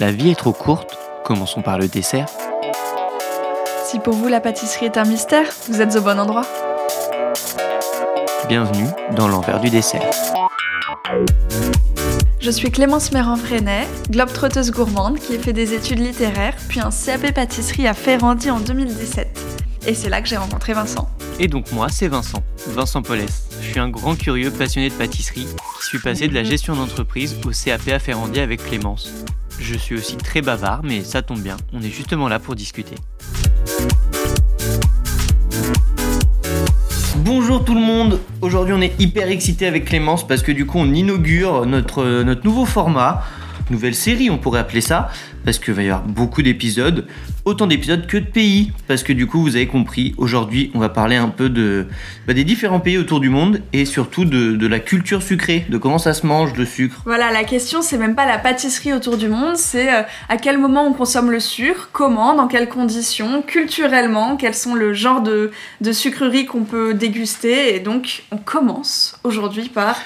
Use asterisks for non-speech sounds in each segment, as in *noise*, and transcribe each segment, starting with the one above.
La vie est trop courte, commençons par le dessert. Si pour vous la pâtisserie est un mystère, vous êtes au bon endroit. Bienvenue dans l'envers du dessert. Je suis Clémence Méran-Freinet, globe-trotteuse gourmande qui a fait des études littéraires, puis un CAP pâtisserie à Ferrandi en 2017. Et c'est là que j'ai rencontré Vincent. Et donc moi, c'est Vincent, Vincent Paulès. Je suis un grand curieux passionné de pâtisserie qui suis passé de la gestion d'entreprise au CAP à Ferrandi avec Clémence. Je suis aussi très bavard, mais ça tombe bien, on est justement là pour discuter. Bonjour tout le monde, aujourd'hui on est hyper excité avec Clémence parce que du coup on inaugure notre, notre nouveau format, nouvelle série on pourrait appeler ça, parce qu'il va y avoir beaucoup d'épisodes, autant d'épisodes que de pays, parce que du coup vous avez compris, aujourd'hui on va parler un peu de, bah, des différents pays autour du monde et surtout de, de, la culture sucrée, de comment ça se mange le sucre. Voilà, la question c'est même pas la pâtisserie autour du monde, c'est euh, à quel moment on consomme le sucre, comment, dans quelles conditions, culturellement, quels sont le genre de, de sucreries qu'on peut déguster, et donc on commence aujourd'hui par...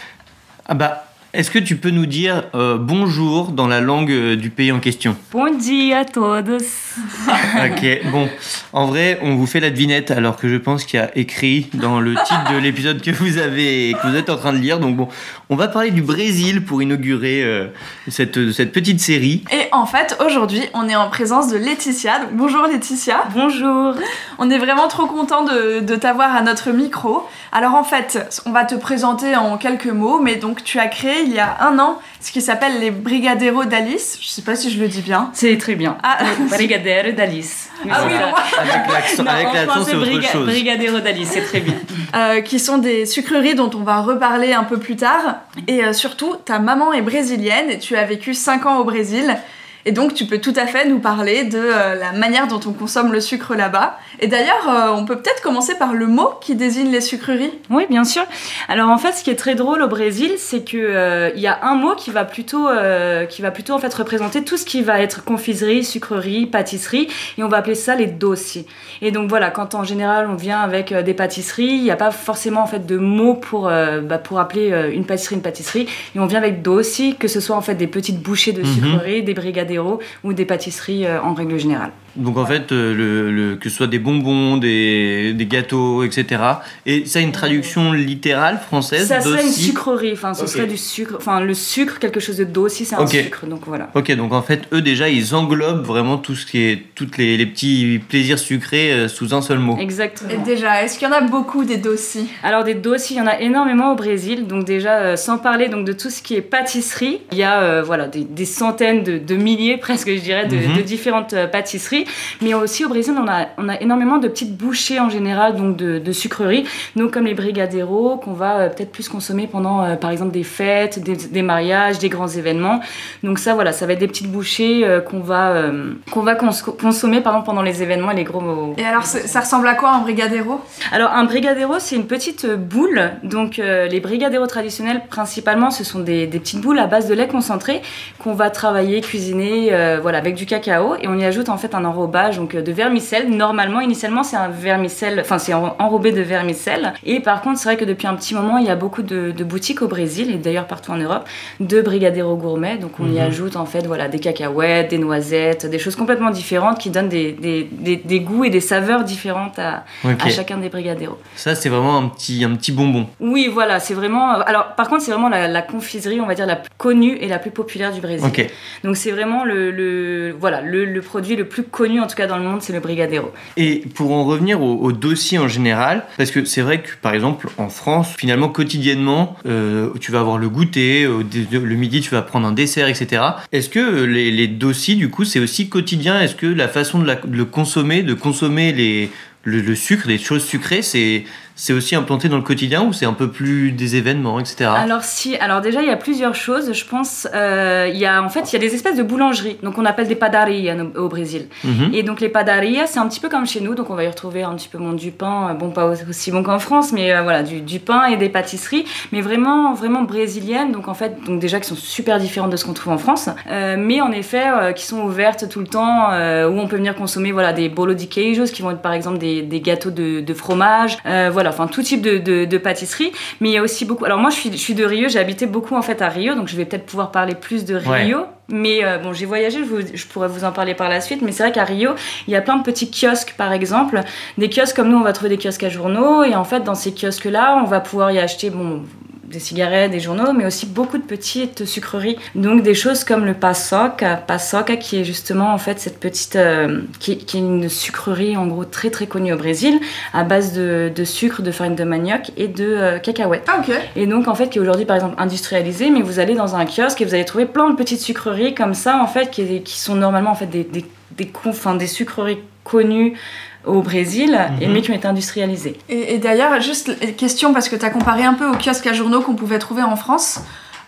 Ah bah est-ce que tu peux nous dire euh, bonjour dans la langue euh, du pays en question? Bon dia a todos. *laughs* ok, bon. En vrai, on vous fait la devinette alors que je pense qu'il y a écrit dans le titre de l'épisode que vous avez que vous êtes en train de lire. Donc bon, on va parler du Brésil pour inaugurer euh, cette, cette petite série. Et en fait, aujourd'hui, on est en présence de Laetitia. Donc, bonjour Laetitia. Bonjour. On est vraiment trop content de, de t'avoir à notre micro. Alors en fait, on va te présenter en quelques mots, mais donc tu as créé il y a un an ce qui s'appelle les Brigadeiros d'Alice. Je sais pas si je le dis bien. C'est très bien. Ah, Brigadero d'Alice. Ah oui, non. Avec l'accent, avec l'accent, c'est autre chose. Brigadero d'Alice, c'est très bien. *laughs* Euh, qui sont des sucreries dont on va reparler un peu plus tard. Et euh, surtout, ta maman est brésilienne et tu as vécu 5 ans au Brésil. Et donc, tu peux tout à fait nous parler de euh, la manière dont on consomme le sucre là-bas. Et d'ailleurs, euh, on peut peut-être commencer par le mot qui désigne les sucreries. Oui, bien sûr. Alors en fait, ce qui est très drôle au Brésil, c'est que euh, il y a un mot qui va plutôt, euh, qui va plutôt en fait représenter tout ce qui va être confiserie, sucrerie, pâtisserie, et on va appeler ça les dossiers. Et donc voilà, quand en général on vient avec euh, des pâtisseries, il n'y a pas forcément en fait de mots pour euh, bah, pour appeler euh, une pâtisserie une pâtisserie, et on vient avec dossiers, que ce soit en fait des petites bouchées de Mhm. sucreries, des brigadeiros ou des pâtisseries euh, en règle générale. Donc en fait, euh, le, le- que ce soit des bonbons, des, des gâteaux, etc. Et ça a une traduction littérale française Ça serait une sucrerie, enfin ce serait du sucre, enfin le sucre, quelque chose de dossier, c'est un sucre, donc voilà. Ok, donc en fait, eux déjà, ils englobent vraiment tout ce qui est, toutes les, les petits plaisirs sucrés euh, sous un seul mot. Exactement. Et déjà, est-ce qu'il y en a beaucoup des dossiers Alors des dossiers, il y en a énormément au Brésil. Donc déjà, euh, sans parler donc de tout ce qui est pâtisserie, il y a euh, voilà des, des centaines de, de milliers *laughs* presque, je dirais, de, Mhm. de différentes pâtisseries. Mais aussi au Brésil, on a, on a énormément de petites bouchées en général, donc de, de sucreries. Donc comme les brigadeiros qu'on va euh, peut-être plus consommer pendant, euh, par exemple, des fêtes, des, des mariages, des grands événements. Donc ça, voilà, ça va être des petites bouchées euh, qu'on va qu'on va cons- consommer pardon pendant les événements et les gros Et alors, ça ressemble à quoi un brigadeiro alors un brigadeiro, c'est une petite boule. Donc euh, les brigadeiros traditionnels, principalement, ce sont des, des petites boules à base de lait concentré qu'on va travailler, cuisiner, euh, voilà, avec du cacao et on y ajoute en fait un enrobage donc de vermicelle. Normalement, initialement, c'est un vermicelle, enfin c'est en- enrobé de vermicelle. Et par contre, c'est vrai que depuis un petit moment, il y a beaucoup de, de boutiques au Brésil et d'ailleurs partout en Europe de brigadeiros gourmets. Donc on y Mhm. ajoute en fait voilà des cacahuètes, des noisettes, des choses complètement différentes qui donnent des, des, des, des goûts et des saveurs différentes à, chacun des brigadeiros. Ça, c'est vraiment un petit, un petit bonbon. Oui, voilà, c'est vraiment. Alors, par contre, c'est vraiment la, la confiserie, on va dire, la plus connue et la plus populaire du Brésil. Donc, c'est vraiment le, le- voilà, le, le produit le plus connu, en tout cas dans le monde, c'est le brigadeiro. Et pour en revenir au, au dossier en général, parce que c'est vrai que par exemple en France, finalement quotidiennement, euh, tu vas avoir le goûter, dé- le midi tu vas prendre un dessert, etc. Est-ce que euh, les, dossiers du coup c'est aussi quotidien? Est-ce que la façon de, le consommer, de consommer le sucre, les choses sucrées, c'est c'est aussi implanté dans le quotidien ou c'est un peu plus des événements, etc. Alors si, alors déjà il y a plusieurs choses, je pense. Euh, il y a en fait il y a des espèces de boulangeries, donc on appelle des padarias au, Brésil. Mhm. Et donc les padarias, c'est un petit peu comme chez nous, donc on va y retrouver un petit peu bon, du pain, euh, bon pas aussi bon qu'en France, mais euh, voilà du, du pain et des pâtisseries, mais vraiment vraiment brésiliennes, donc en fait donc déjà qui sont super différentes de ce qu'on trouve en France, euh, mais en effet qui sont ouvertes tout le temps, où on peut venir consommer voilà des bolo de queijos qui vont être par exemple des, des gâteaux de, de fromage, voilà voilà, enfin tout type de, de, de, pâtisserie. Mais il y a aussi beaucoup. Alors moi, je suis, je suis de Rio, j'ai habité beaucoup en fait à Rio, donc je vais peut-être pouvoir parler plus de Rio. Mais euh, bon, j'ai voyagé, je, vous, je, pourrais vous en parler par la suite. Mais c'est vrai qu'à Rio, il y a plein de petits kiosques, par exemple. Des kiosques comme nous, on va trouver des kiosques à journaux. Et en fait, dans ces kiosques-là, on va pouvoir y acheter, bon, des cigarettes, des journaux, mais aussi beaucoup de petites sucreries. Donc des choses comme le paçoca, paçoca qui est justement en fait cette petite, euh, qui, qui, est une sucrerie en gros très très connue au Brésil, à base de, de sucre, de farine de manioc et de euh, cacahuètes. Ah ok. Et donc en fait qui est aujourd'hui par exemple industrialisée, mais vous allez dans un kiosque et vous allez trouver plein de petites sucreries comme ça en fait qui, qui sont normalement en fait des, des, des, enfin, des sucreries connues au Brésil, Mhm. et mais qui ont été industrialisées. Et, et d'ailleurs, juste question, parce que tu as comparé un peu aux kiosques à journaux qu'on pouvait trouver en France.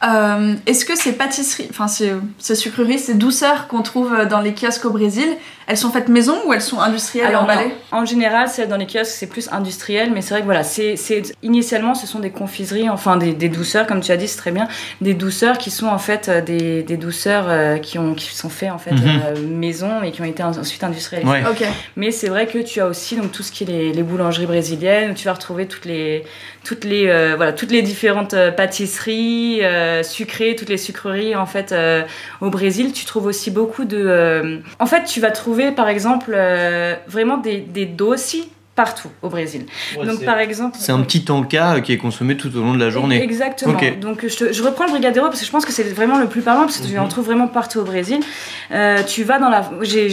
Euh, Est-ce que ces pâtisseries, enfin ces, ces sucreries, ces douceurs qu'on trouve dans les kiosques au Brésil, elles sont faites maison ou elles sont industrielles Alors et emballées non. en général, celles dans les kiosques, c'est plus industriel, mais c'est vrai que voilà, c'est initialement, ce sont des confiseries, enfin des, des douceurs, comme tu as dit, c'est très bien, des douceurs qui sont en fait euh, des, des douceurs euh, qui, ont, qui sont faites en fait Mhm. euh, maison et qui ont été en- ensuite industrialisées. Ouais. Ok. Mais c'est vrai que tu as aussi donc tout ce qui est les, les boulangeries brésiliennes où tu vas retrouver toutes les toutes les euh, voilà toutes les différentes pâtisseries euh, sucrées, toutes les sucreries en fait euh, au Brésil. Tu trouves aussi beaucoup de euh, en fait tu vas trouver par exemple euh, vraiment des doci partout au Brésil. donc par exemple C'est un petit tanka qui est consommé tout au long de la journée. Exactement. Donc je, te- je reprends le Brigadeiro parce que je pense que c'est vraiment le plus parlant parce que tu en Mhm. trouves vraiment partout au Brésil. Euh, tu vas dans la,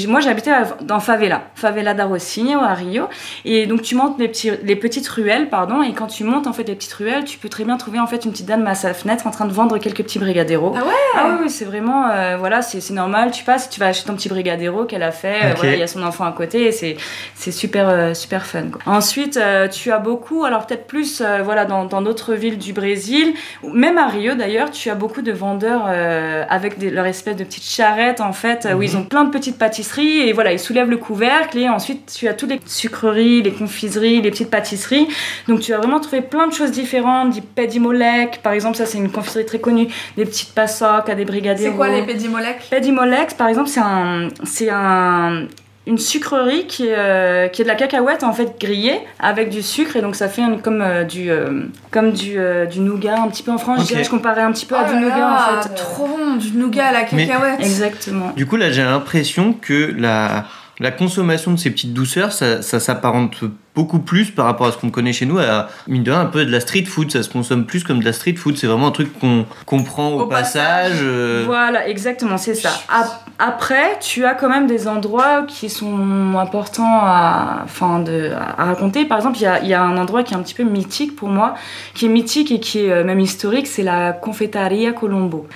moi à- dans favela, favela da Rocinha à Rio, et donc tu montes les petits, les petites ruelles, pardon, et quand tu montes en fait les petites ruelles, tu peux très bien trouver en fait une petite dame à sa fenêtre en train de vendre quelques petits Brigadeiros. Ah ouais? Ah oui, c'est vraiment, euh, voilà, c'est normal. Tu passes, tu vas acheter ton petit Brigadeiro qu'elle a fait. euh, Ok. voilà, il y a son enfant à côté. et C'est c'est super, euh, super fun. quoi. Ensuite, euh, tu as beaucoup, alors peut-être plus, euh, voilà, dans d'autres villes du Brésil, même à Rio d'ailleurs, tu as beaucoup de vendeurs euh, avec des, leur espèce de petites charrettes en fait, où Mhm. ils ont plein de petites pâtisseries et voilà, ils soulèvent le couvercle et ensuite tu as toutes les sucreries, les confiseries, les petites pâtisseries. Donc tu vas vraiment trouver plein de choses différentes, du pedimolek, par exemple, ça c'est une confiserie très connue, des petites passocs, des brigadeiros. C'est quoi les pédimolèques? Pedimolex, par exemple, c'est un, c'est un, une sucrerie qui est, euh, qui est de la cacahuète en fait grillée avec du sucre et donc ça fait comme euh, du, euh, comme du, euh, du nougat un petit peu en France. Je dirais, je comparais un petit peu à Oh du nougat là, en fait. Trop bon, du nougat à la Mais- cacahuète. Exactement. Du coup, là, j'ai l'impression que la, la consommation de ces petites douceurs, ça, ça s'apparente beaucoup plus par rapport à ce qu'on connaît chez nous, à mine de rien, un peu de la street food. Ça se consomme plus comme de la street food. C'est vraiment un truc qu'on qu'on prend au, Au passage. passage. euh, Voilà, exactement, c'est ça. Ap- Après, tu as quand même des endroits qui sont importants à, enfin, de, à raconter. Par exemple, il y a, y a un endroit qui est un petit peu mythique pour moi, qui est mythique et qui est euh, même historique, c'est la Confeitaria Colombo.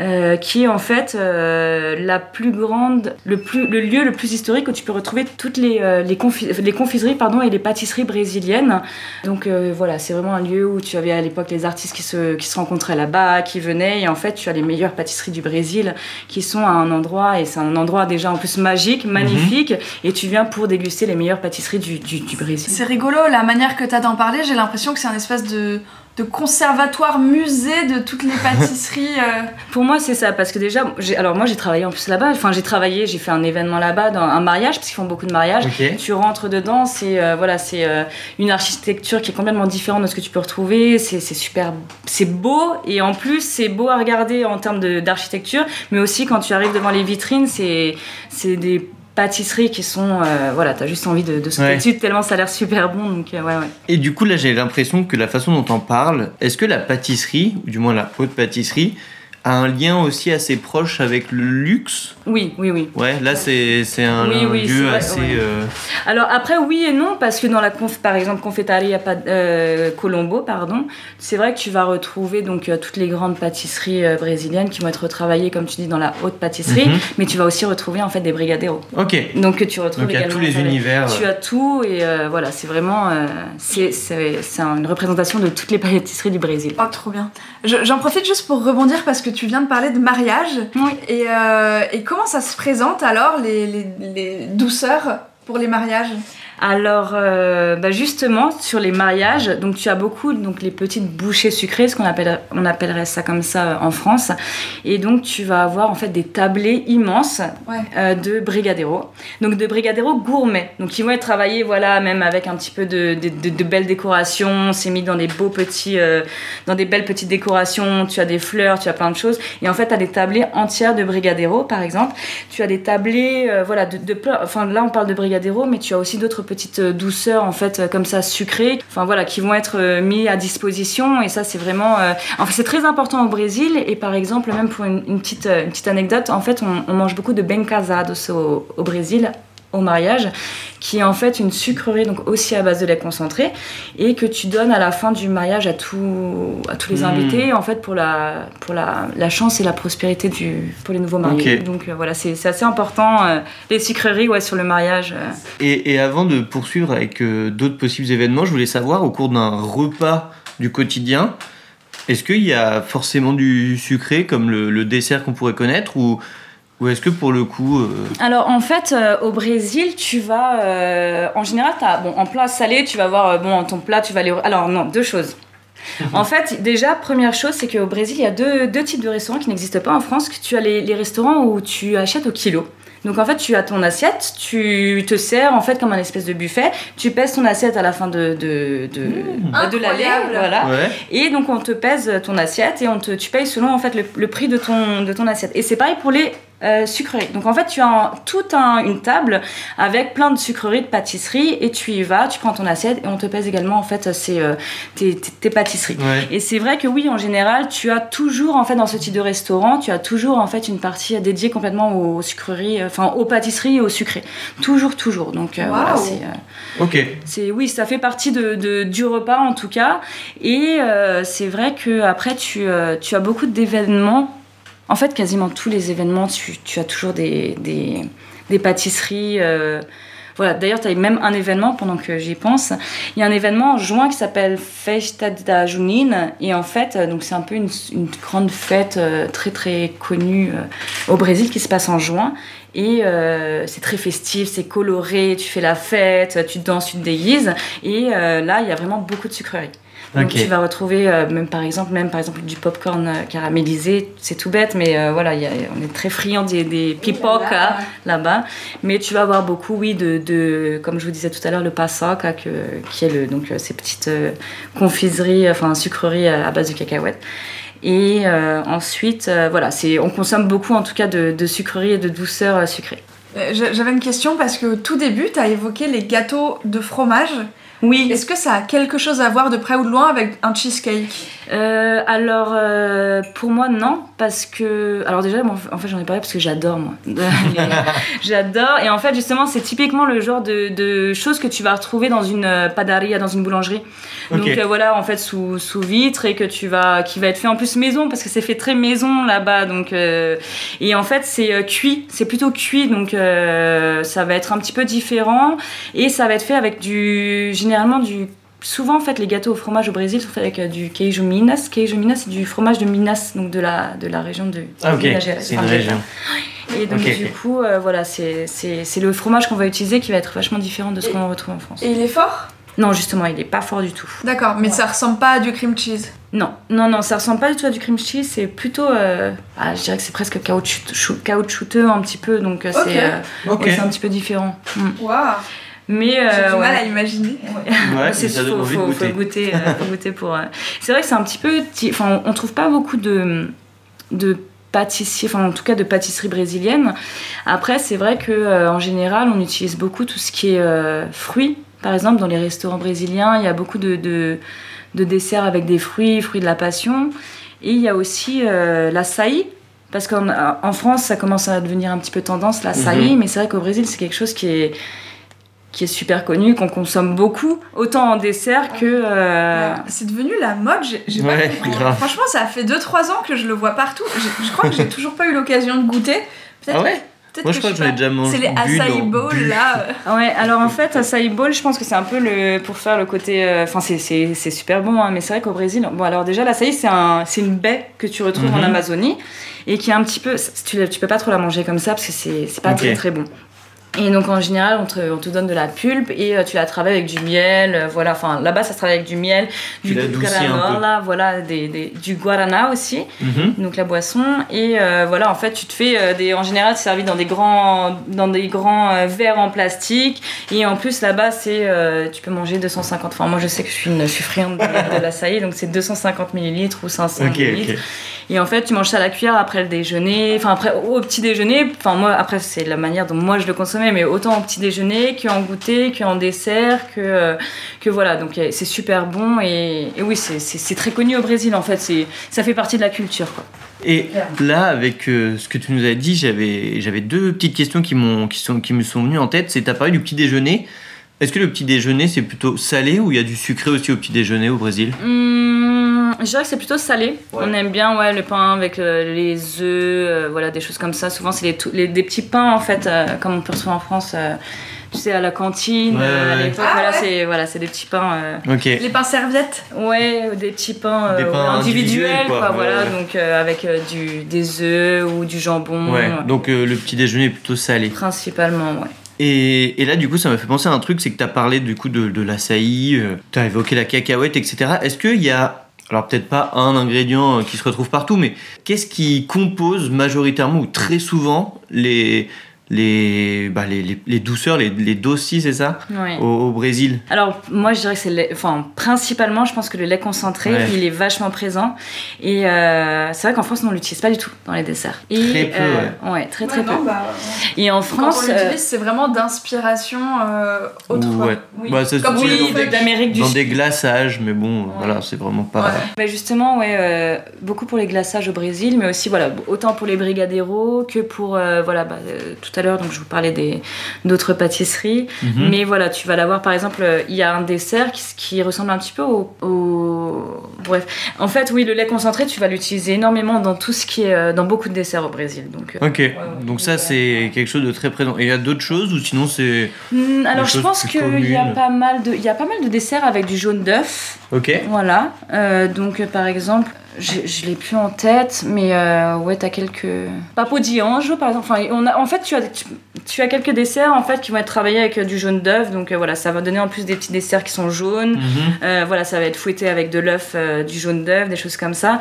Euh, qui est en fait euh, la plus grande, le, plus, le lieu le plus historique où tu peux retrouver toutes les, les, confi- les confiseries pardon, et les pâtisseries brésiliennes. Donc euh, voilà, c'est vraiment un lieu où tu avais à l'époque les artistes qui se, qui se rencontraient là-bas, qui venaient, et en fait tu as les meilleures pâtisseries du Brésil qui sont à un endroit, et c'est un endroit déjà en plus magique, magnifique, et tu viens pour déguster les meilleures pâtisseries du, du, du Brésil. C'est rigolo, la manière que t'as d'en parler, j'ai l'impression que c'est un espèce de, de conservatoire musée de toutes les pâtisseries. euh. *laughs* Pour moi, c'est ça, parce que déjà, j'ai- alors moi j'ai travaillé en plus là-bas, enfin j'ai travaillé, j'ai fait un événement là-bas, dans un mariage, parce qu'ils font beaucoup de mariages. Tu rentres dedans, c'est euh, voilà, c'est euh, une architecture qui est complètement différente de ce que tu peux retrouver. C'est super, c'est beau et en plus c'est beau à regarder en termes d'architecture, mais aussi quand tu arrives devant les vitrines, c'est c'est des pâtisseries qui sont euh, voilà, t'as juste envie de, de sauter Ouais. dessus tellement ça a l'air super bon. Donc euh, ouais ouais. Et du coup, là, j'ai l'impression que la façon dont on parle, est-ce que la pâtisserie, ou du moins la haute pâtisserie, a un lien aussi assez proche avec le luxe Oui oui oui. Ouais, là, c'est c'est un, Oui, oui, lieu vrai, assez. ouais. euh, Alors après oui et non parce que dans la conf, par exemple Confeitaria Pa- euh, Colombo pardon, c'est vrai que tu vas retrouver donc euh, toutes les grandes pâtisseries euh, brésiliennes qui vont être retravaillées comme tu dis dans la haute pâtisserie, Mhm. mais tu vas aussi retrouver en fait des brigadeiros. Ok. Donc tu retrouves Donc, il y a également tous les univers. Tu as tout et euh, voilà, c'est vraiment euh, c'est c'est c'est une représentation de toutes les pâtisseries du Brésil. Oh, trop bien. Je- J'en profite juste pour rebondir parce que tu viens de parler de mariage. Oui. Et, euh, et comment ça se présente alors, les, les, les douceurs pour les mariages? Alors, euh, bah, justement, sur les mariages, donc tu as beaucoup donc les petites bouchées sucrées, ce qu'on appelle, on appellerait ça comme ça euh, en France. Et donc, tu vas avoir en fait des tablés immenses Ouais. euh, de brigadeiro. Donc, de brigadeiro gourmet. Donc, ils vont être travaillés, voilà, même avec un petit peu de, de- de- de belles décorations. C'est mis dans des beaux petits, euh, dans des belles petites décorations. Tu as des fleurs, tu as plein de choses. Et en fait, tu as des tablés entières de brigadeiro, par exemple. Tu as des tablés, voilà, de, Enfin, là, on parle de brigadeiro, mais tu as aussi d'autres petites euh, douceurs, en fait, euh, comme ça, sucrées. Enfin, voilà, qui vont être euh, mis à disposition. Et ça, c'est vraiment. En fait, c'est très important au Brésil. Et par exemple, même pour une, petite, petite anecdote, en fait, on, mange beaucoup de bem casados au, au Brésil au mariage, qui est en fait une sucrerie donc aussi à base de lait concentré et que tu donnes à la fin du mariage à, tout, à tous les Mm. invités en fait pour la pour la, la chance et la prospérité du pour les nouveaux mariés. Donc euh, voilà, c'est assez important euh, les sucreries ouais sur le mariage. euh. Et, et avant de poursuivre avec d'autres possibles événements, je voulais savoir, au cours d'un repas du quotidien, est-ce qu'il y a forcément du sucré comme le, le dessert qu'on pourrait connaître ou, ou est-ce que pour le coup. euh, Alors en fait, euh, au Brésil, tu vas, euh, en général, as, bon, en plat salé, tu vas voir, euh, bon, ton plat, tu vas aller. Alors non, deux choses. En fait, déjà, première chose, c'est qu'au Brésil, il y a deux, deux types de restaurants qui n'existent pas en France. Que tu as les, les restaurants où tu achètes au kilo. Donc en fait, tu as ton assiette, tu te sers en fait comme un espèce de buffet. Tu pèses ton assiette à la fin de de de, de l'allée, Incroyable. voilà. Ouais. Et donc on te pèse ton assiette et on te, tu payes selon en fait le, le prix de ton, de ton assiette. Et c'est pareil pour les euh, sucreries. Donc en fait tu as un- toute un- une table avec plein de sucreries, de pâtisseries et tu y vas, tu prends ton assiette et on te pèse également en fait ces, euh, tes, tes- tes pâtisseries. Ouais. Et c'est vrai que oui, en général, tu as toujours, en fait, dans ce type de restaurant, tu as toujours, en fait, une partie dédiée complètement aux sucreries, euh, enfin, aux pâtisseries et aux sucrés. Toujours, toujours. Donc, euh, voilà, c'est... euh, Ok. c'est oui, ça fait partie de, de- du repas en tout cas. Et euh, c'est vrai que après tu, euh, tu as beaucoup d'événements. En fait, quasiment tous les événements, tu, as toujours des, pâtisseries. euh, voilà, d'ailleurs, tu as même un événement pendant que j'y pense. Il y a un événement en juin qui s'appelle Festa da Junina. Et en fait, euh, c'est un peu une, grande fête euh, très très connue au Brésil qui se passe en juin. Et c'est très festif, c'est coloré, tu fais la fête, tu danses, tu te déguises. Et là, il y a vraiment beaucoup de sucreries. Donc tu vas retrouver euh, même par exemple même par exemple du popcorn euh, caramélisé, c'est tout bête mais euh, voilà, il y a- on est très friand des, des pipoca là-bas, mais tu vas avoir beaucoup oui de, de comme je vous disais tout à l'heure le paçoca que qui est le donc euh, ces petites confiseries enfin sucreries à, à base de cacahuètes. Et euh, ensuite, euh, voilà, c'est, on consomme beaucoup en tout cas de, de sucreries et de douceurs sucrées. J'a- J'avais une question parce que au tout début, tu as évoqué les gâteaux de fromage. Oui, Est-ce que ça a quelque chose à voir de près ou de loin avec un cheesecake Euh, alors, euh, pour moi, non, parce que. Alors, déjà, en fait, j'en ai parlé parce que j'adore, moi. *laughs* J'adore. Et en fait, justement, c'est typiquement le genre de, de choses que tu vas retrouver dans une euh, padaria, dans une boulangerie. Donc, euh, voilà, en fait, sous, sous vitre et que tu vas. qui va être fait en plus maison, parce que c'est fait très maison là-bas. Donc, euh, et en fait, c'est euh, cuit. C'est plutôt cuit, donc euh, ça va être un petit peu différent. Et ça va être fait avec du. Généralement du Souvent, en fait, les gâteaux au fromage au Brésil sont faits avec euh, du queijo Minas. Queijo Minas, c'est du fromage de Minas, donc de la, de la région de Ah, ok. Minas Gerais. C'est une région. Et donc, du coup, euh, voilà, c'est c'est- c'est le fromage qu'on va utiliser qui va être vachement différent de ce qu'on retrouve en France. Et il est fort? Non, justement, il est pas fort du tout. D'accord, mais ça ressemble pas à du cream cheese? Non, non, non, ça ressemble pas du tout à du cream cheese, c'est plutôt. euh, ah, je dirais que c'est presque caoutchouteux un petit peu, donc euh, Ok. c'est euh, ouais, un petit peu différent. Mm. Mais. J'ai euh, du ouais. mal à imaginer. Ouais, c'est *laughs* faut, faut, faut goûter. goûter, euh, faut *laughs* goûter pour. euh. C'est vrai que c'est un petit peu. Enfin, on trouve pas beaucoup de de pâtissiers, enfin en tout cas de pâtisserie brésilienne. Après, c'est vrai que euh, en général, on utilise beaucoup tout ce qui est euh, fruits. Par exemple, dans les restaurants brésiliens, il y a beaucoup de, de, de desserts avec des fruits, fruits de la passion. Et il y a aussi euh, l'açaï. Parce qu'en en France, ça commence à devenir un petit peu tendance, l'açaï. Mais c'est vrai qu'au Brésil, c'est quelque chose qui est, qui est super connu, qu'on consomme beaucoup, autant en dessert que. euh, C'est devenu la mode, j'ai j'ai Ouais, pas compris. grave. Franchement, ça fait 2-3 ans que je le vois partout. J'ai- Je crois que j'ai toujours pas eu l'occasion de goûter. Peut-être Ah ouais peut-être Moi, je crois que j'en ai déjà mangé C'est les acai dans- bowl bu. là. Ah Ouais, alors en fait, acai bowl, je pense que c'est un peu le pour faire le côté. euh, Enfin, c'est- c'est c'est super bon, hein, mais c'est vrai qu'au Brésil, bon, alors déjà, l'acai, c'est un, c'est une baie que tu retrouves en Mhm. Amazonie et qui est un petit peu. Tu, tu peux pas trop la manger comme ça parce que c'est c'est pas très très bon. Et donc en général, on te, on te donne de la pulpe et euh, tu la travailles avec du miel. euh, voilà, enfin là-bas, ça se travaille avec du miel, Tu du granola, voilà, des, des- du guarana aussi, Mhm. donc la boisson. Et euh, voilà, en fait, tu te fais des. En général, c'est servi dans des grands, dans des grands verres en plastique. Et en plus, là-bas, c'est. tu peux manger 250. Enfin, moi, je sais que je suis, une, je suis friande de, de l'açaï, donc c'est 250 millilitres ou 500 Ok, millilitres. ok. Et en fait, tu manges ça à la cuillère après le déjeuner, enfin après au petit déjeuner. Enfin moi, après c'est la manière dont moi je le consommais, mais autant au petit déjeuner qu'en goûter, qu'en dessert, que euh, que voilà. Donc euh, c'est super bon et, et oui, c'est- très connu au Brésil en fait. C'est ça fait partie de la culture. Quoi. Et là, avec euh, ce que tu nous as dit, j'avais j'avais deux petites questions qui, m'ont qui, sont, qui me sont venues en tête. C'est, t'as parlé du petit déjeuner. Est-ce que le petit déjeuner, c'est plutôt salé ou il y a du sucré aussi au petit déjeuner au Brésil? Je dirais que c'est plutôt salé. Ouais. On aime bien ouais le pain avec euh, les œufs, euh, voilà des choses comme ça. Souvent c'est les, tout- les- des petits pains en fait, euh, comme on peut retrouver en France. euh, tu sais à la cantine Ouais, à l'époque. Ah, voilà ouais. c'est voilà c'est des petits pains. euh. Les pains serviettes. Ouais, des petits pains, euh, Des pains individuels, individuels, quoi, voilà, ouais. donc euh, avec euh, du, des œufs ou du jambon, Ouais. euh, Donc euh, le petit déjeuner est plutôt salé. principalement, ouais. Et, et là, du coup, ça m'a fait penser à un truc, c'est que tu as parlé du coup de, de l'açaï, tu as évoqué la cacahuète, etc. Est-ce qu'il y a, alors peut-être pas un ingrédient euh, qui se retrouve partout, mais qu'est-ce qui compose majoritairement ou très souvent les, les, bah, les, les, les douceurs, les, les dosis, c'est ça, Ouais. au, au Brésil Alors, moi, je dirais que c'est, le lait- enfin, principalement, je pense que le lait concentré, Ouais. il est vachement présent. Et euh, c'est vrai qu'en France, on l'utilise pas du tout dans les desserts. Et, Très peu, euh, ouais. très très Ouais, peu. non, bah, Et en Quand France, on euh, l'utilise, c'est vraiment d'inspiration euh, autre. Oui. Bah, Comme oui, dans, d'Amérique du dans Sud. des glaçages, mais bon, voilà, c'est vraiment pas. Ouais. Bah justement, ouais, euh, beaucoup pour les glaçages au Brésil, mais aussi voilà, autant pour les brigadeiros que pour euh, voilà, bah, euh, tout à l'heure donc je vous parlais des d'autres pâtisseries, Mhm. mais voilà, tu vas l'avoir par exemple, il y a un dessert qui, qui ressemble un petit peu au, au- bref, en fait oui, le lait concentré, tu vas l'utiliser énormément dans tout ce qui est euh, dans beaucoup de desserts au Brésil, donc. euh, Ok, ouais. donc ça c'est quelque chose de très présent. Et il y a d'autres choses ou sinon c'est. Hmm, alors je pense qu'il y a pas mal de, il y a pas mal de desserts avec du jaune d'œuf. Ok. Voilà, euh, donc par exemple, je, je l'ai plus en tête, mais euh, ouais, t'as quelques. Papo di anjo par exemple. Enfin, on a, en fait, tu as, tu, tu as quelques desserts en fait qui vont être travaillés avec euh, du jaune d'œuf, donc euh, voilà, ça va donner en plus des petits desserts qui sont jaunes. Mhm. Euh, voilà, ça va être fouetté avec de l'œuf, du jaune d'œuf, des choses comme ça.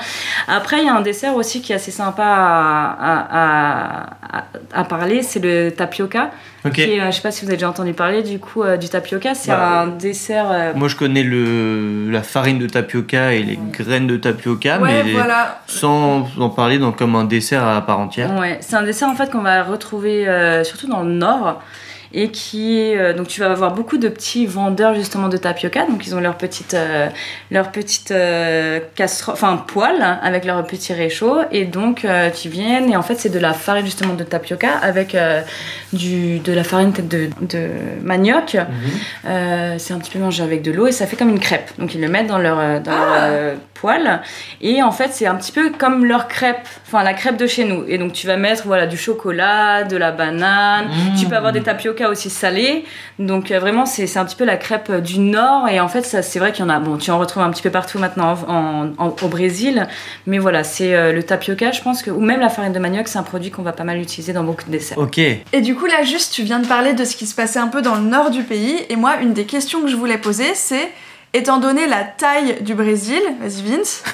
Après, il y a un dessert aussi qui est assez sympa à, à, à, à parler, c'est le tapioca. Ok. Qui est, euh, je sais pas si vous avez déjà entendu parler du coup euh, du tapioca. C'est Bah, un dessert. euh, Moi je connais le, la farine de tapioca et les graines de tapioca, Ouais, mais voilà. sans en parler dans, comme un dessert à part entière. Ouais, c'est un dessert en fait qu'on va retrouver euh, surtout dans le nord et qui est euh, donc tu vas avoir beaucoup de petits vendeurs justement de tapioca donc ils ont leur petite euh, leur petite euh, casserole enfin poêle avec leur petit réchaud et donc euh, tu viens et en fait c'est de la farine justement de tapioca avec euh, du de la farine peut-être de, de manioc Mhm. c'est un petit peu mangé avec de l'eau et ça fait comme une crêpe. Donc ils le mettent dans leur, dans Ah. poêle et en fait c'est un petit peu comme leur crêpe, enfin la crêpe de chez nous. Et donc tu vas mettre voilà du chocolat, de la banane. Mmh. Tu peux avoir des tapioca aussi salés. Donc euh, vraiment c'est c'est un petit peu la crêpe du nord et en fait ça c'est vrai qu'il y en a. Bon tu en retrouves un petit peu partout maintenant en, en- en- au Brésil, mais voilà c'est euh, le tapioca je pense que ou même la farine de manioc c'est un produit qu'on va pas mal utiliser dans beaucoup de desserts. Ok. Et du coup, là, juste, tu viens de parler de ce qui se passait un peu dans le nord du pays. Et moi, une des questions que je voulais poser, c'est étant donné la taille du Brésil, vas-y Vince, *laughs*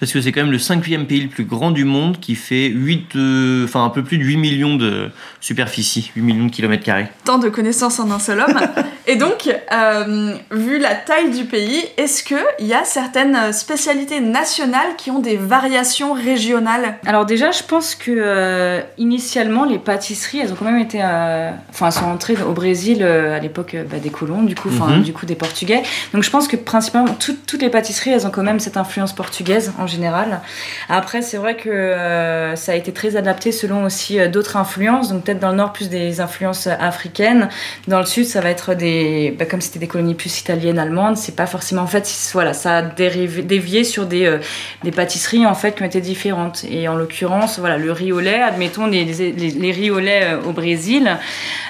Parce que c'est quand même le cinquième pays le plus grand du monde qui fait 8, euh, enfin un peu plus de 8 millions de superficie, 8 millions de kilomètres carrés. tant de connaissances en un seul homme. Et donc, euh, vu la taille du pays, est-ce qu'il y a certaines spécialités nationales qui ont des variations régionales? Alors déjà, je pense que euh, initialement les pâtisseries, elles ont quand même été, euh, enfin, elles sont entrées au Brésil euh, à l'époque euh, bah, des colons, du coup, enfin, Mhm. du coup des Portugais. Donc je pense que principalement toutes, toutes les pâtisseries, elles ont quand même cette influence portugaise en général. Après, c'est vrai que euh, ça a été très adapté selon aussi euh, d'autres influences. Donc peut-être dans le nord plus des influences euh, africaines, dans le sud ça va être des des, bah, comme c'était des colonies plus italiennes, allemandes, c'est pas forcément en fait, voilà, ça a dérivé, dévié sur des, euh, des pâtisseries en fait qui ont été différentes. Et en l'occurrence, voilà, le riz au lait, admettons les, les, les riz au lait euh, au Brésil,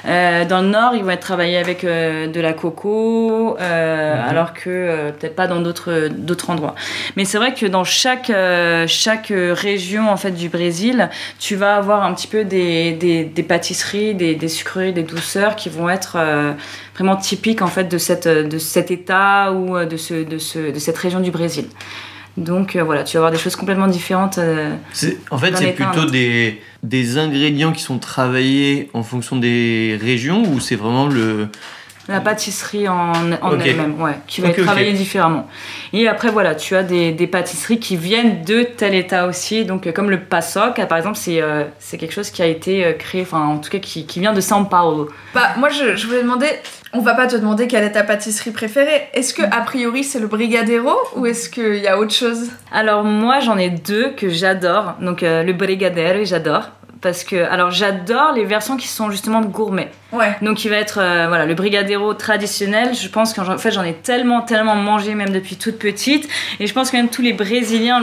euh, dans le nord, ils vont être travaillés avec de la coco, mhm. alors que peut-être pas dans d'autres d'autres endroits. Mais c'est vrai que dans chaque chaque région en fait du Brésil, tu vas avoir un petit peu des, des, des pâtisseries, des, des sucreries, des douceurs qui vont être vraiment typiques en fait de cette de cet état ou de ce de ce de cette région du Brésil. Donc euh, voilà, tu vas avoir des choses complètement différentes. Euh, en fait, c'est plutôt des, des ingrédients qui sont travaillés en fonction des régions ou c'est vraiment le, la pâtisserie en, en elle-même, ouais, qui va être travaillée différemment. Et après, voilà, tu as des, des, pâtisseries qui viennent de tel état aussi. Donc, euh, comme le PASOK, par exemple, c'est euh, c'est quelque chose qui a été euh, créé, enfin, en tout cas, qui, qui vient de São Paulo. Bah, moi, je, je voulais demander, on va pas te demander quelle est ta pâtisserie préférée. Est-ce que, a priori, c'est le Brigadero ou est-ce qu'il y a autre chose? Alors, moi, j'en ai deux que j'adore. Donc, le Brigadero, j'adore parce que alors j'adore les versions qui sont justement gourmet. Ouais. Donc il va être euh, voilà le brigadero traditionnel. Je pense qu'en fait j'en ai tellement tellement mangé même depuis toute petite et je pense que même tous les Brésiliens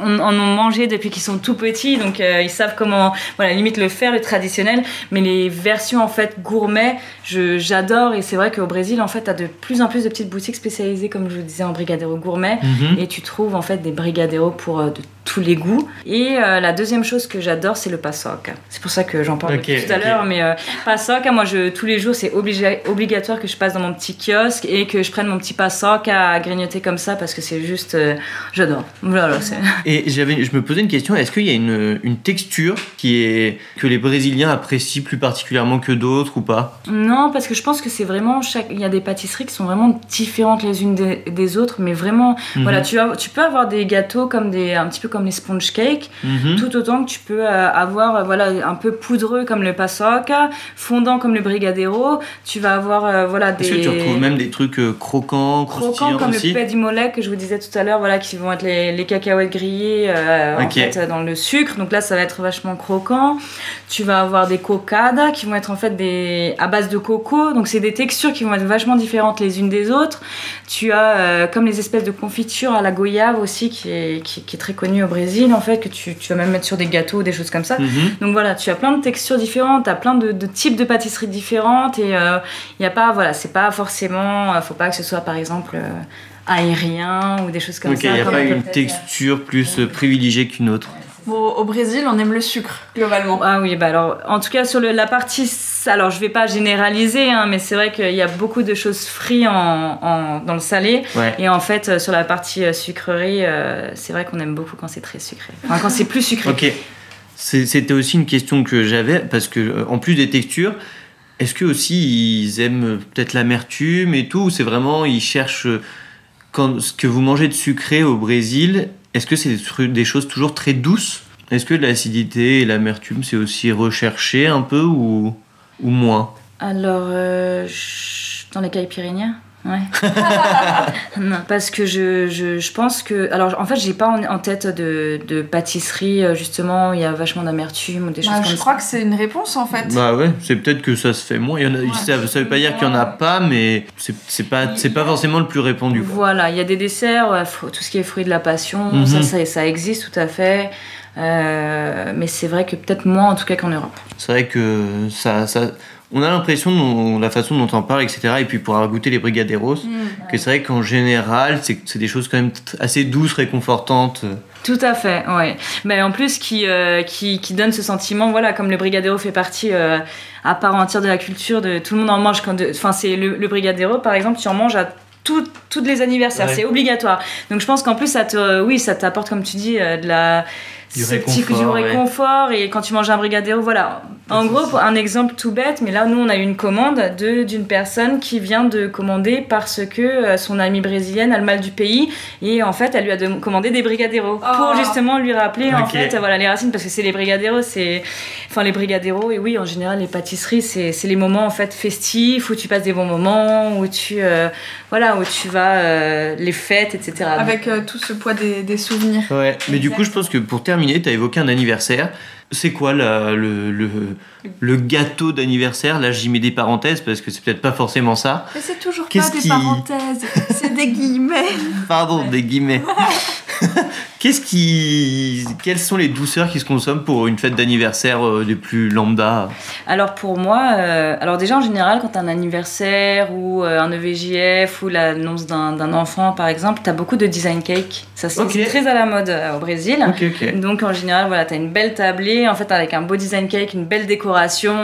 en, ont mangé depuis qu'ils sont tout petits donc euh, ils savent comment voilà limite le faire le traditionnel. Mais les versions en fait gourmet j'adore et c'est vrai qu'au Brésil en fait t'as de plus en plus de petites boutiques spécialisées comme je vous disais en brigadero gourmet mhm. et tu trouves en fait des brigaderos pour euh, de tous les goûts. Et la deuxième chose que j'adore c'est le passo c'est pour ça que j'en parle tout à l'heure, mais euh, passoc, moi je, tous les jours c'est obligatoire que je passe dans mon petit kiosque et que je prenne mon petit passoc à grignoter comme ça parce que c'est juste, euh, j'adore. Voilà, *laughs* et j'avais, je me posais une question, est-ce qu'il y a une, une, texture qui est, que les Brésiliens apprécient plus particulièrement que d'autres ou pas? Non, parce que je pense que c'est vraiment, chaque... il y a des pâtisseries qui sont vraiment différentes les unes des, autres, mais vraiment, mhm. voilà, tu, as, tu peux avoir des gâteaux comme des, un petit peu comme les sponge cakes, mhm. tout autant que tu peux euh, avoir voilà, un peu poudreux comme le pasoca, fondant comme le brigadero. Tu vas avoir euh, voilà des. Que tu retrouves même des trucs euh, croquants, croquants comme le pedimolek que je vous disais tout à l'heure, voilà, qui vont être les, les cacahuètes grillées euh, en fait, dans le sucre. Donc là, ça va être vachement croquant. Tu vas avoir des cocadas qui vont être en fait des à base de coco. Donc c'est des textures qui vont être vachement différentes les unes des autres. Tu as comme les espèces de confitures à la goyave aussi qui est, qui, est très connue au Brésil en fait que tu, tu, vas même mettre sur des gâteaux ou des choses comme ça. Mhm. Donc voilà, tu as plein de textures différentes, tu as plein de, types de différentes et il euh, n'y a pas, voilà, c'est pas forcément, euh, faut pas que ce soit par exemple euh, aérien ou des choses comme ça. Ok, il n'y a pas une texture plus privilégiée qu'une autre. au Brésil, on aime le sucre, globalement. Ah oui, bah alors, en tout cas, sur la partie. Alors, je vais pas généraliser, hein, mais c'est vrai qu'il y a beaucoup de choses frites en, dans le salé. Et en fait, sur la partie sucrerie, c'est vrai qu'on aime beaucoup quand c'est très sucré. Enfin, quand c'est plus sucré. ok. C'était aussi une question que j'avais, parce que en plus des textures, est-ce que aussi ils aiment peut-être l'amertume et tout, ou c'est vraiment ils cherchent quand ce que vous mangez de sucré au Brésil, est-ce que c'est des, choses toujours très douces? Est-ce que l'acidité et l'amertume c'est aussi recherché un peu ou, ou moins? Alors euh, dans les caipirinhas Ouais. *laughs* non, parce que je, je, je, pense que. Alors, en fait, j'ai pas en, tête de, de, pâtisserie, euh, justement, il y a vachement d'amertume ou des bah, choses comme ça. Je crois que c'est une réponse, en fait. Bah ouais, c'est peut-être que ça se fait moins. Il y en a, ça, ça, veut pas dire qu'il y en a pas, mais c'est pas, pas forcément le plus répandu. Voilà, il y a des desserts, tout ce qui est fruits de la passion, ça, mhm. ça, ça, existe tout à fait. Euh, mais c'est vrai que peut-être moins, en tout cas, qu'en Europe. C'est vrai que ça, ça on a l'impression, la façon dont on parle, etc., et puis pour avoir goûté les Brigaderos, mm. que c'est vrai qu'en général, c'est des choses quand même assez douces, réconfortantes. Tout à fait, ouais. Mais en plus, qui, euh, qui, qui, donne ce sentiment, voilà, comme le Brigadero fait partie euh, à part entière de la culture, de tout le monde en mange quand. Enfin, c'est le, le Brigadero, par exemple, tu en manges à tous les anniversaires, c'est obligatoire. Donc je pense qu'en plus, ça te, oui, ça t'apporte, comme tu dis, euh, de la du réconfort, du réconfort et quand tu manges un brigadero voilà. En gros un exemple tout bête mais là nous on a eu une commande de d'une personne qui vient de commander parce que euh, son amie brésilienne a le mal du pays et en fait elle lui a commandé des brigaderos pour oh. justement lui rappeler en fait voilà les racines parce que c'est les brigaderos c'est enfin les brigaderos et oui en général les pâtisseries c'est les moments en fait festifs où tu passes des bons moments où tu euh, voilà où tu vas euh, les fêtes etc avec tout ce poids des, des souvenirs. Ouais mais du coup je pense que pour terminer tu as évoqué un anniversaire. C'est quoi la- le, le, le gâteau d'anniversaire? Là, j'y mets des parenthèses parce que c'est peut-être pas forcément ça. Mais c'est toujours pas des qui- parenthèses, c'est des guillemets. Pardon, des guillemets. *laughs* *laughs* Qu'est-ce qui, quelles sont les douceurs qui se consomment pour une fête d'anniversaire euh, des plus lambda? Alors pour moi, euh, alors déjà en général, quand as un anniversaire ou euh, un EVJF ou l'annonce d'un enfant par exemple, tu as beaucoup de design cake. Ça c'est très à la mode euh, au Brésil. Donc en général, voilà, tu as une belle tablée, en fait avec un beau design cake, une belle décoration,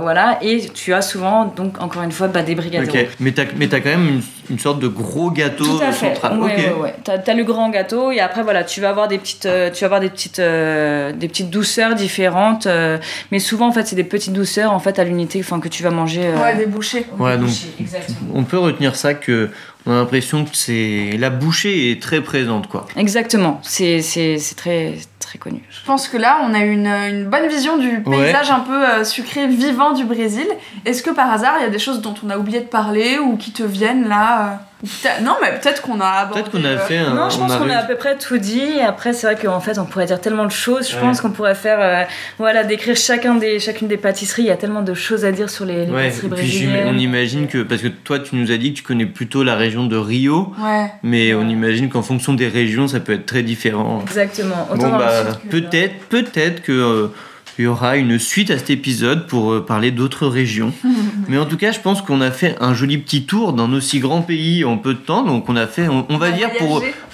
voilà, et tu as souvent, donc encore une fois, bah, des brigadeiros. Ok, mais t'as mais t'as quand même une, une sorte de gros gâteau Tout à fait. central. Ouais, ouais, ouais. T'as, t'as le grand gâteau et après voilà, tu vas avoir des petites, euh, tu vas avoir des petites, euh, des petites douceurs différentes. euh, mais souvent en fait, c'est des petites douceurs en fait à l'unité, enfin que tu vas manger. euh, Ouais, des bouchées. Ouais, donc- exactement. On peut retenir ça que on a l'impression que c'est la bouchée est très présente quoi. Exactement. C'est, c'est, c'est très, très connu. Je pense que là, on a une, une bonne vision du paysage un peu euh, sucré, vivant du Brésil. Est-ce que par hasard, il y a des choses dont on a oublié de parler ou qui te viennent là euh, Non, mais peut-être qu'on a abordé. Peut-être qu'on a euh, fait un. non, je pense qu'on a à peu près tout dit. Et Après, c'est vrai qu'en fait, on pourrait dire tellement de choses. Je Ouais. pense qu'on pourrait faire, euh, voilà, décrire chacun des, chacune des pâtisseries. Il y a tellement de choses à dire sur les, les Ouais, pâtisseries et puis j'im- brésiliennes. on imagine que parce que toi tu nous as dit que tu connais plutôt la région de Rio, Ouais. mais on imagine qu'en fonction des régions ça peut être très différent. Exactement. Autant Bon bah peut-être peut-être que euh, il y aura une suite à cet épisode pour euh, parler d'autres régions. *laughs* Mais en tout cas, je pense qu'on a fait un joli petit tour d'un aussi grand pays en peu de temps. Donc on a fait, on, on va dire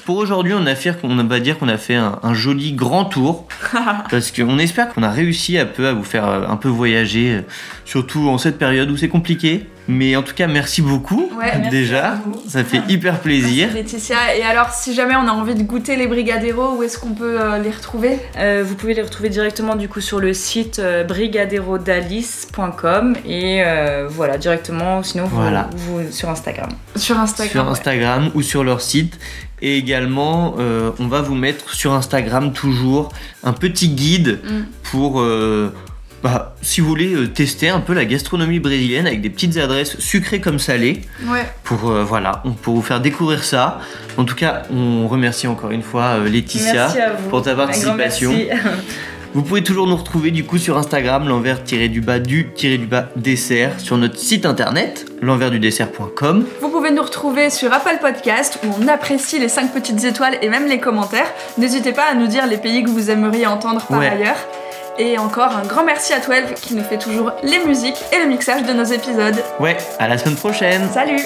pour aujourd'hui, on, a fait- on va dire qu'on a fait un, un joli grand tour. *laughs* parce qu'on espère qu'on a réussi un peu à vous faire euh, un peu voyager, euh, surtout en cette période où c'est compliqué. Mais en tout cas, merci beaucoup Ouais, merci déjà. à vous. Ça fait hyper plaisir. Laetitia, et alors si jamais on a envie de goûter les brigadeiros, où est-ce qu'on peut euh, les retrouver? Euh, vous pouvez les retrouver directement du coup sur le site euh, brigaderodalis.com et euh, voilà directement sinon vous, Voilà. vous- sur Instagram. Sur Instagram. sur ouais. Instagram ou sur leur site. Et également, euh, on va vous mettre sur Instagram toujours un petit guide Mm. pour, euh, bah, si vous voulez euh, tester un peu la gastronomie brésilienne avec des petites adresses sucrées comme salées, Ouais. pour euh, voilà, on- pour vous faire découvrir ça. En tout cas, on remercie encore une fois euh, Laetitia pour ta participation. *laughs* Vous pouvez toujours nous retrouver du coup sur Instagram, l'envers-du-bas du-du-bas dessert, sur notre site internet, l'envers-du-dessert.com. Vous pouvez nous retrouver sur Apple Podcast où on apprécie les 5 petites étoiles et même les commentaires. N'hésitez pas à nous dire les pays que vous aimeriez entendre par Ouais. ailleurs. Et encore un grand merci à 12 qui nous fait toujours les musiques et le mixage de nos épisodes. Ouais, à la semaine prochaine Salut